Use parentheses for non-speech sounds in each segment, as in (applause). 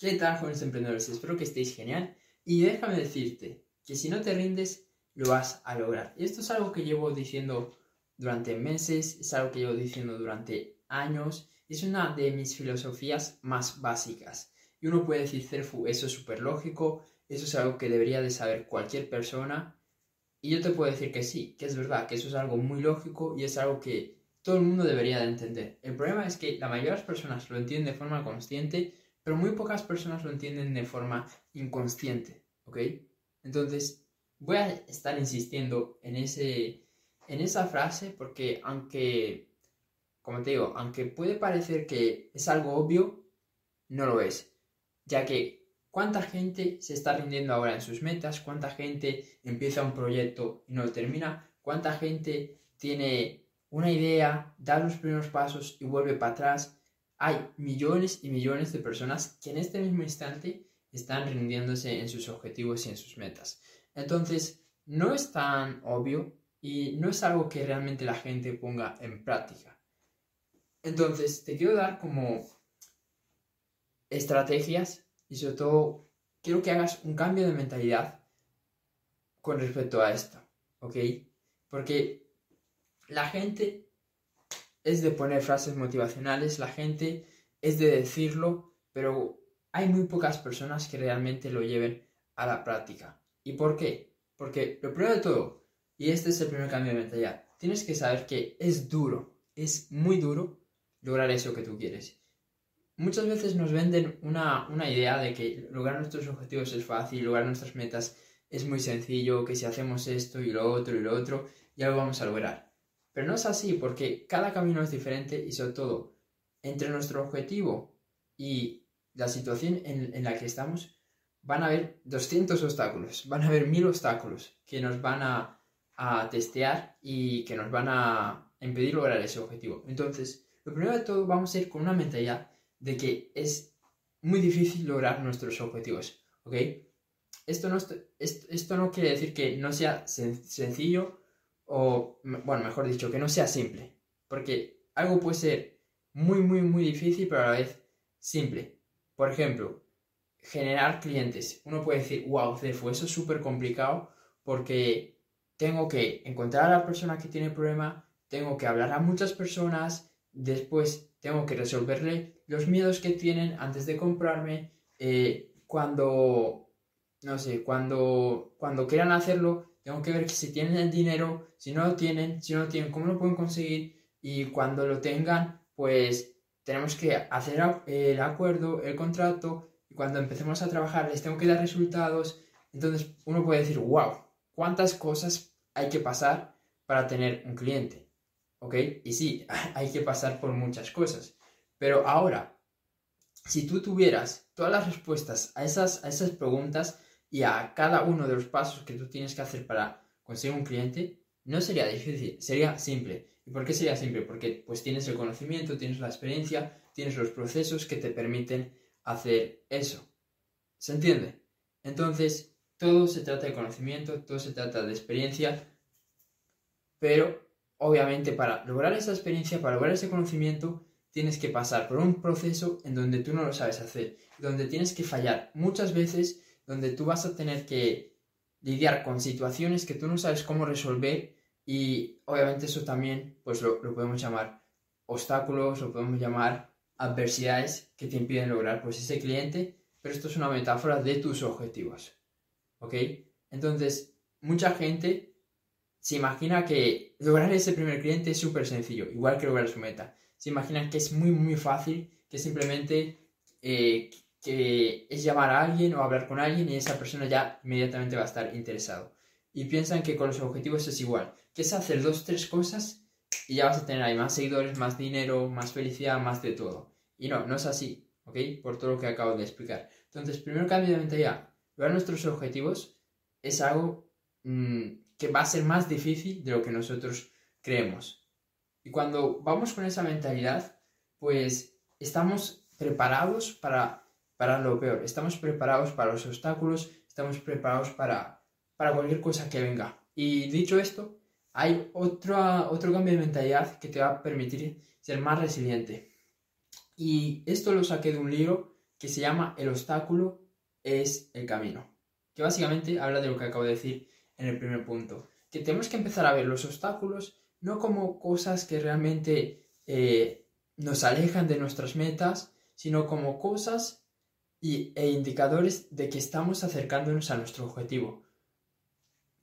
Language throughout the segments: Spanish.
¿Qué tal, jóvenes emprendedores? Espero que estéis genial. Y déjame decirte que si no te rindes, lo vas a lograr. Esto es algo que llevo diciendo durante meses, es algo que llevo diciendo durante años. Es una de mis filosofías más básicas. Y uno puede decir, Cerfu, eso es súper lógico, eso es algo que debería de saber cualquier persona. Y yo te puedo decir que sí, que es verdad, que eso es algo muy lógico y es algo que todo el mundo debería de entender. El problema es que la mayoría de las personas lo entienden de forma consciente pero muy pocas personas lo entienden de forma inconsciente, ¿ok? Entonces, voy a estar insistiendo en, ese, en esa frase porque aunque, como te digo, aunque puede parecer que es algo obvio, no lo es, ya que cuánta gente se está rindiendo ahora en sus metas, cuánta gente empieza un proyecto y no lo termina, cuánta gente tiene una idea, da los primeros pasos y vuelve para atrás, hay millones y millones de personas que en este mismo instante están rindiéndose en sus objetivos y en sus metas. Entonces, no es tan obvio y no es algo que realmente la gente ponga en práctica. Entonces, te quiero dar como estrategias y sobre todo quiero que hagas un cambio de mentalidad con respecto a esto, ¿ok? Porque la gente es de poner frases motivacionales, la gente es de decirlo, pero hay muy pocas personas que realmente lo lleven a la práctica. ¿Y por qué? Porque lo primero de todo, y este es el primer cambio de mentalidad, tienes que saber que es duro, es muy duro lograr eso que tú quieres. Muchas veces nos venden una, una idea de que lograr nuestros objetivos es fácil, lograr nuestras metas es muy sencillo, que si hacemos esto y lo otro y lo otro, ya lo vamos a lograr. Pero no es así porque cada camino es diferente y sobre todo entre nuestro objetivo y la situación en, la que estamos van a haber 200 obstáculos, van a haber 1000 obstáculos que nos van a, testear y que nos van a impedir lograr ese objetivo. Entonces, lo primero de todo vamos a ir con una mentalidad de que es muy difícil lograr nuestros objetivos, ¿ok? Esto no, esto no quiere decir que no sea sencillo o, bueno, mejor dicho, que no sea simple. Porque algo puede ser muy, muy, muy difícil, pero a la vez simple. Por ejemplo, generar clientes. Uno puede decir, wow, Cefo, eso es súper complicado porque tengo que encontrar a la persona que tiene problema, tengo que hablar a muchas personas, después tengo que resolverle los miedos que tienen antes de comprarme. Eh, cuando, no sé, cuando, cuando quieran hacerlo, tengo que ver si tienen el dinero, si no lo tienen, si no lo tienen, cómo lo pueden conseguir y cuando lo tengan, pues tenemos que hacer el acuerdo, el contrato y cuando empecemos a trabajar les tengo que dar resultados. Entonces uno puede decir, wow, ¿cuántas cosas hay que pasar para tener un cliente? ¿Ok? Y sí, (laughs) hay que pasar por muchas cosas. Pero ahora, si tú tuvieras todas las respuestas a esas, a esas preguntas, y a cada uno de los pasos que tú tienes que hacer para conseguir un cliente, no sería difícil, sería simple. ¿Y por qué sería simple? Porque pues tienes el conocimiento, tienes la experiencia, tienes los procesos que te permiten hacer eso. ¿Se entiende? Entonces, todo se trata de conocimiento, todo se trata de experiencia, pero obviamente para lograr esa experiencia, para lograr ese conocimiento, tienes que pasar por un proceso en donde tú no lo sabes hacer, donde tienes que fallar muchas veces donde tú vas a tener que lidiar con situaciones que tú no sabes cómo resolver y obviamente eso también pues lo, podemos llamar obstáculos, lo podemos llamar adversidades que te impiden lograr pues ese cliente, pero esto es una metáfora de tus objetivos, ¿ok? Entonces, mucha gente se imagina que lograr ese primer cliente es súper sencillo, igual que lograr su meta. Se imaginan que es muy, muy fácil, que simplemente eh, que es llamar a alguien o hablar con alguien y esa persona ya inmediatamente va a estar interesado. Y piensan que con los objetivos es igual, que es hacer dos, tres cosas y ya vas a tener ahí más seguidores, más dinero, más felicidad, más de todo. Y no, no es así, ¿ok? Por todo lo que acabo de explicar. Entonces, primer cambio de mentalidad, lograr nuestros objetivos es algo mm, que va a ser más difícil de lo que nosotros creemos. Y cuando vamos con esa mentalidad, pues estamos preparados para para lo peor. Estamos preparados para los obstáculos, estamos preparados para, cualquier cosa que venga. Y dicho esto, hay otro, otro cambio de mentalidad que te va a permitir ser más resiliente. Y esto lo saqué de un libro que se llama El obstáculo es el camino. Que básicamente habla de lo que acabo de decir en el primer punto. Que tenemos que empezar a ver los obstáculos no como cosas que realmente eh, nos alejan de nuestras metas, sino como cosas y, e indicadores de que estamos acercándonos a nuestro objetivo.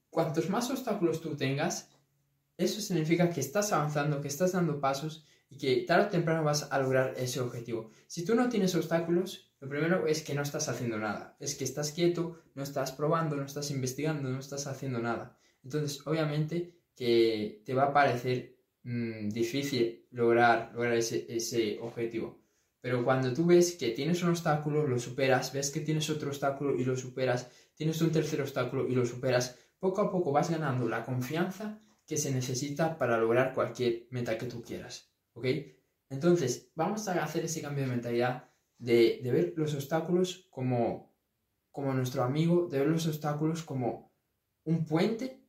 Cuantos más obstáculos tú tengas, eso significa que estás avanzando, que estás dando pasos y que tarde o temprano vas a lograr ese objetivo. Si tú no tienes obstáculos, lo primero es que no estás haciendo nada, es que estás quieto, no estás probando, no estás investigando, no estás haciendo nada. Entonces, obviamente que te va a parecer mm, difícil lograr, lograr ese, ese objetivo. Pero cuando tú ves que tienes un obstáculo, lo superas, ves que tienes otro obstáculo y lo superas, tienes un tercer obstáculo y lo superas, poco a poco vas ganando la confianza que se necesita para lograr cualquier meta que tú quieras. ¿Ok? Entonces, vamos a hacer ese cambio de mentalidad de, ver los obstáculos como, como nuestro amigo, de ver los obstáculos como un puente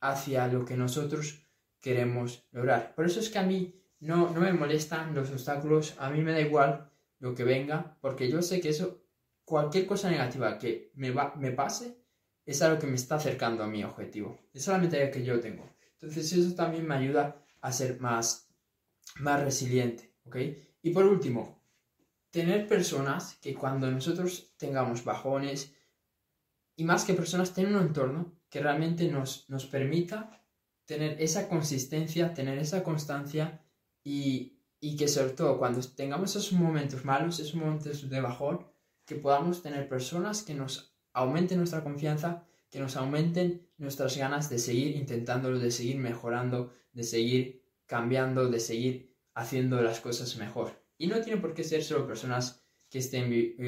hacia lo que nosotros queremos lograr. Por eso es que a mí no, no me molestan los obstáculos, a mí me da igual lo que venga, porque yo sé que eso, cualquier cosa negativa que me, va, me pase, es algo que me está acercando a mi objetivo. Esa es la mentalidad que yo tengo. Entonces eso también me ayuda a ser más, más resiliente. Y por último, tener personas que cuando nosotros tengamos bajones, y más que personas, tener un entorno que realmente nos, nos permita tener esa consistencia, tener esa constancia y, y que sobre todo cuando tengamos esos momentos malos, esos momentos de bajón, que podamos tener personas que nos aumenten nuestra confianza, que nos aumenten nuestras ganas de seguir intentándolo, de seguir mejorando, de seguir cambiando, de seguir haciendo las cosas mejor. Y no tiene por qué ser solo personas que estén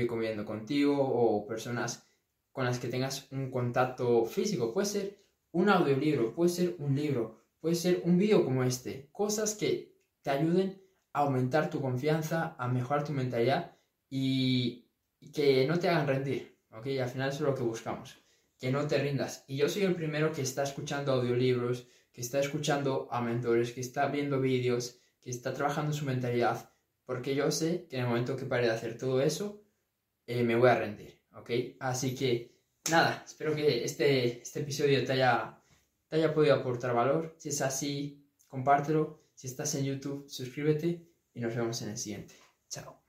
conviviendo contigo o personas con las que tengas un contacto físico. Puede ser un audiolibro, puede ser un libro, puede ser un vídeo como este. Cosas que te ayuden a aumentar tu confianza, a mejorar tu mentalidad y, que no te hagan rendir, ¿ok? al final eso es lo que buscamos, que no te rindas. Y yo soy el primero que está escuchando audiolibros, que está escuchando a mentores, que está viendo vídeos, que está trabajando su mentalidad, porque yo sé que en el momento que pare de hacer todo eso, eh, me voy a rendir, ¿ok? Así que, nada, espero que este, este episodio te haya, te haya podido aportar valor. Si es así, compártelo si estás en YouTube, suscríbete y nos vemos en el siguiente. Chao.